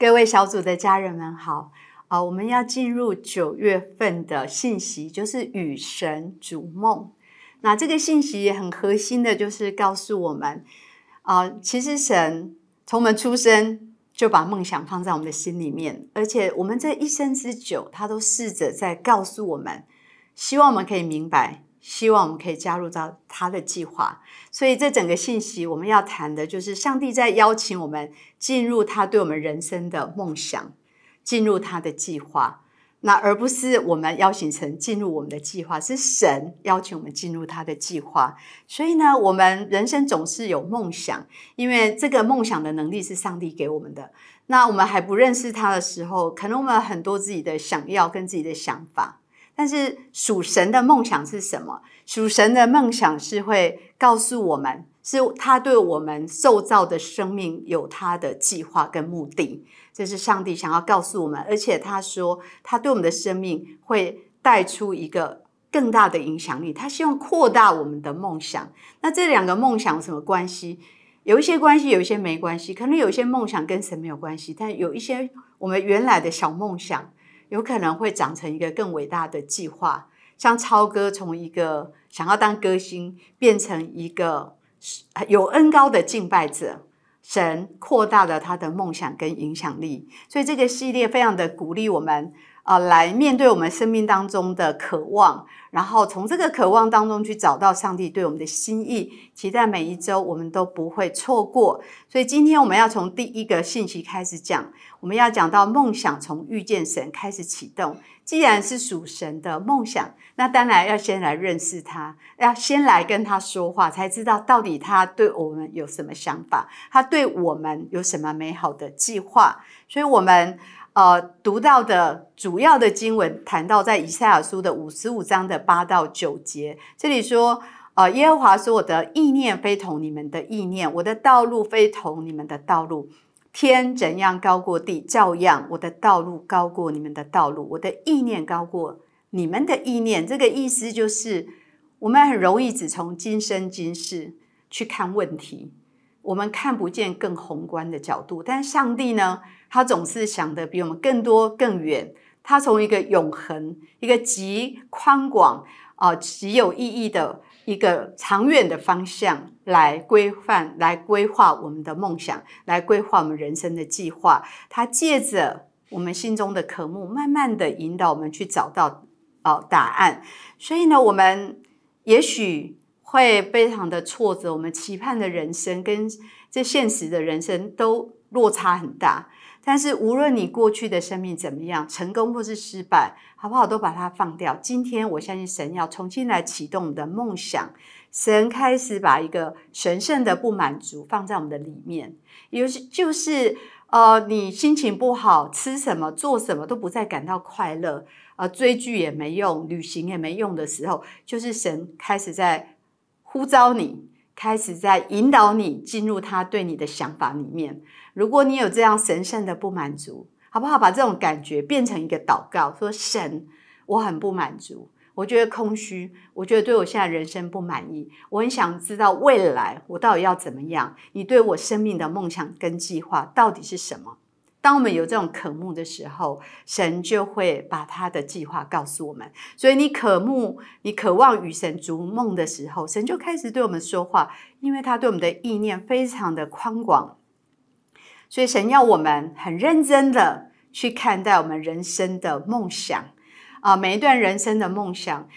各位小组的家人们好啊！我们要进入九月份的信息，就是与神逐梦。那这个信息也很核心的，就是告诉我们啊，其实神从我们出生就把梦想放在我们的心里面，而且我们这一生之久，他都试着在告诉我们，希望我们可以明白。希望我们可以加入到他的计划，所以这整个信息我们要谈的就是上帝在邀请我们进入他对我们人生的梦想，进入他的计划。那而不是我们邀请神进入我们的计划，是神邀请我们进入他的计划。所以呢，我们人生总是有梦想，因为这个梦想的能力是上帝给我们的。那我们还不认识他的时候，可能我们有很多自己的想要跟自己的想法。但是属神的梦想是什么？属神的梦想是会告诉我们，是他对我们受造的生命有他的计划跟目的。这是上帝想要告诉我们，而且他说，他对我们的生命会带出一个更大的影响力。他希望扩大我们的梦想。那这两个梦想有什么关系？有一些关系，有一些没关系。可能有一些梦想跟神没有关系，但有一些我们原来的小梦想。有可能会长成一个更伟大的计划，像超哥从一个想要当歌星，变成一个有恩高的敬拜者，神扩大了他的梦想跟影响力，所以这个系列非常的鼓励我们。啊，来面对我们生命当中的渴望，然后从这个渴望当中去找到上帝对我们的心意，期待每一周我们都不会错过。所以今天我们要从第一个信息开始讲，我们要讲到梦想从遇见神开始启动。既然是属神的梦想，那当然要先来认识他，要先来跟他说话，才知道到底他对我们有什么想法，他对我们有什么美好的计划。所以，我们。呃，读到的主要的经文谈到在以赛亚书的五十五章的八到九节，这里说，呃，耶和华说：“我的意念非同你们的意念，我的道路非同你们的道路。天怎样高过地，照样我的道路高过你们的道路，我的意念高过你们的意念。”这个意思就是，我们很容易只从今生今世去看问题，我们看不见更宏观的角度。但上帝呢？他总是想的比我们更多更远。他从一个永恒、一个极宽广啊、极有意义的一个长远的方向来规范、来规划我们的梦想，来规划我们人生的计划。他借着我们心中的渴慕，慢慢的引导我们去找到哦答案。所以呢，我们也许会非常的挫折，我们期盼的人生跟这现实的人生都落差很大。但是无论你过去的生命怎么样，成功或是失败，好不好？都把它放掉。今天我相信神要重新来启动我们的梦想，神开始把一个神圣的不满足放在我们的里面，有是就是呃，你心情不好，吃什么做什么都不再感到快乐，呃，追剧也没用，旅行也没用的时候，就是神开始在呼召你。开始在引导你进入他对你的想法里面。如果你有这样神圣的不满足，好不好？把这种感觉变成一个祷告，说：“神，我很不满足，我觉得空虚，我觉得对我现在人生不满意，我很想知道未来我到底要怎么样？你对我生命的梦想跟计划到底是什么？”当我们有这种渴慕的时候，神就会把他的计划告诉我们。所以你渴慕、你渴望与神逐梦的时候，神就开始对我们说话，因为他对我们的意念非常的宽广。所以神要我们很认真的去看待我们人生的梦想啊，每一段人生的梦想，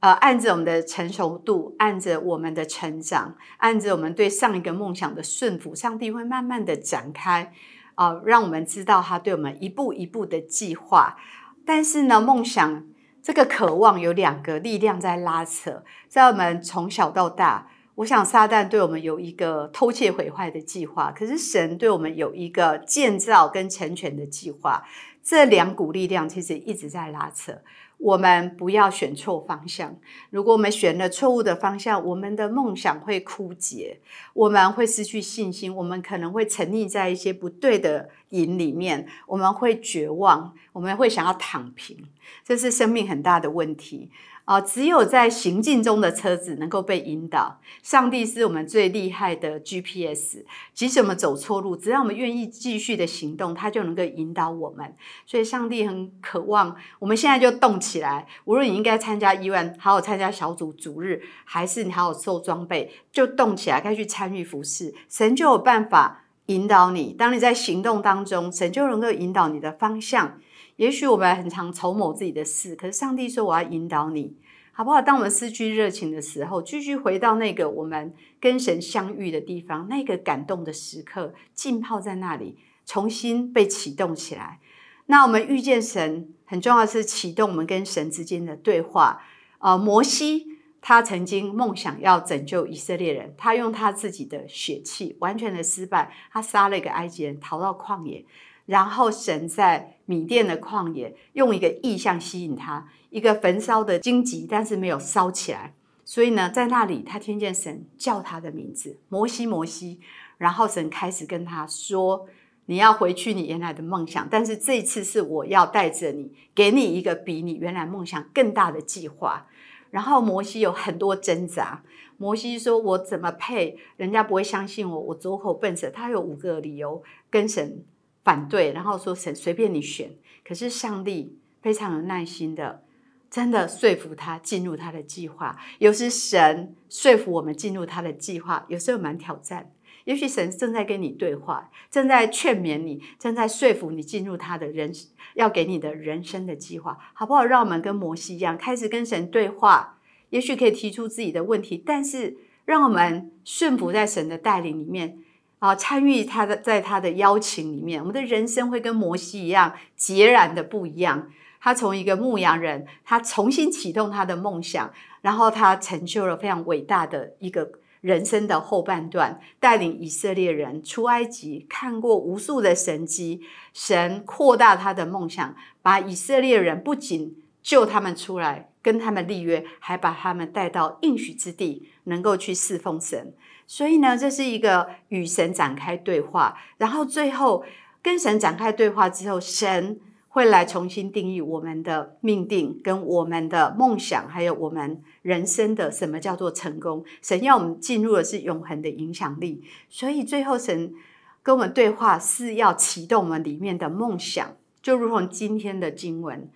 呃，按着我们的成熟度，按着我们的成长，按着我们对上一个梦想的顺服，上帝会慢慢的展开。啊，让我们知道他对我们一步一步的计划。但是呢，梦想这个渴望有两个力量在拉扯，在我们从小到大，我想撒旦对我们有一个偷窃毁坏的计划，可是神对我们有一个建造跟成全的计划。这两股力量其实一直在拉扯。我们不要选错方向。如果我们选了错误的方向，我们的梦想会枯竭，我们会失去信心，我们可能会沉溺在一些不对的瘾里面，我们会绝望，我们会想要躺平，这是生命很大的问题啊，只有在行进中的车子能够被引导。上帝是我们最厉害的 GPS，即使我们走错路，只要我们愿意继续的行动，他就能够引导我们。所以，上帝很渴望我们现在就动起来。无论你应该参加医院，好好参加小组主日，还是你好好受装备，就动起来，该去参与服饰，神就有办法引导你。当你在行动当中，神就能够引导你的方向。也许我们很常筹谋自己的事，可是上帝说我要引导你，好不好？当我们失去热情的时候，继续回到那个我们跟神相遇的地方，那个感动的时刻，浸泡在那里，重新被启动起来。那我们遇见神，很重要是启动我们跟神之间的对话。呃，摩西他曾经梦想要拯救以色列人，他用他自己的血气完全的失败，他杀了一个埃及人，逃到旷野。然后神在米甸的旷野用一个意象吸引他，一个焚烧的荆棘，但是没有烧起来。所以呢，在那里他听见神叫他的名字“摩西，摩西”。然后神开始跟他说：“你要回去你原来的梦想，但是这次是我要带着你，给你一个比你原来梦想更大的计划。”然后摩西有很多挣扎。摩西说：“我怎么配？人家不会相信我，我左口笨舌。”他有五个理由跟神。反对，然后说神随便你选。可是上帝非常有耐心的，真的说服他进入他的计划。有时神说服我们进入他的计划，有时候蛮挑战。也许神正在跟你对话，正在劝勉你，正在说服你进入他的人要给你的人生的计划，好不好？让我们跟摩西一样，开始跟神对话。也许可以提出自己的问题，但是让我们顺服在神的带领里面。啊，参与他的，在他的邀请里面，我们的人生会跟摩西一样截然的不一样。他从一个牧羊人，他重新启动他的梦想，然后他成就了非常伟大的一个人生的后半段，带领以色列人出埃及，看过无数的神迹，神扩大他的梦想，把以色列人不仅救他们出来，跟他们立约，还把他们带到应许之地，能够去侍奉神。所以呢，这是一个与神展开对话，然后最后跟神展开对话之后，神会来重新定义我们的命定、跟我们的梦想，还有我们人生的什么叫做成功。神要我们进入的是永恒的影响力，所以最后神跟我们对话是要启动我们里面的梦想，就如同今天的经文，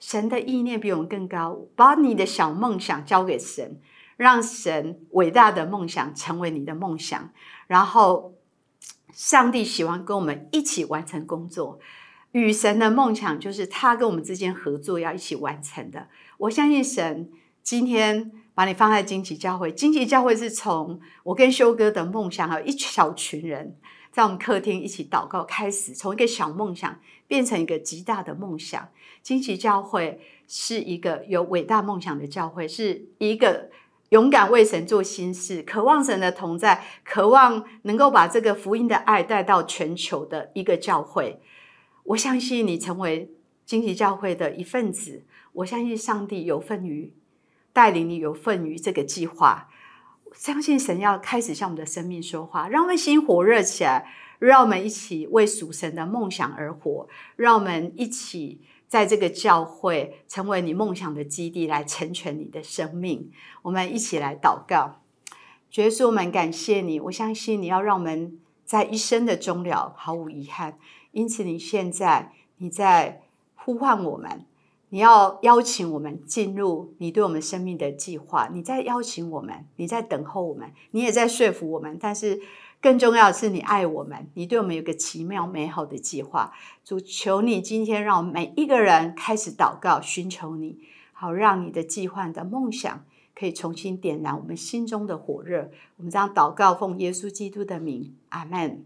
神的意念比我们更高，把你的小梦想交给神。让神伟大的梦想成为你的梦想，然后上帝喜欢跟我们一起完成工作。与神的梦想就是他跟我们之间合作要一起完成的。我相信神今天把你放在荆棘教会，荆棘教会是从我跟修哥的梦想，还有一小群人在我们客厅一起祷告开始，从一个小梦想变成一个极大的梦想。荆棘教会是一个有伟大梦想的教会，是一个。勇敢为神做心事，渴望神的同在，渴望能够把这个福音的爱带到全球的一个教会。我相信你成为荆棘教会的一份子，我相信上帝有份于带领你，有份于这个计划。相信神要开始向我们的生命说话，让我们心火热起来，让我们一起为属神的梦想而活，让我们一起。在这个教会成为你梦想的基地，来成全你的生命。我们一起来祷告，耶稣，我们感谢你。我相信你要让我们在一生的终了毫无遗憾。因此，你现在你在呼唤我们，你要邀请我们进入你对我们生命的计划。你在邀请我们，你在等候我们，你也在说服我们。但是。更重要的是，你爱我们，你对我们有个奇妙美好的计划。主求你今天让我们每一个人开始祷告，寻求你，好让你的计划的梦想可以重新点燃我们心中的火热。我们这样祷告，奉耶稣基督的名，阿门。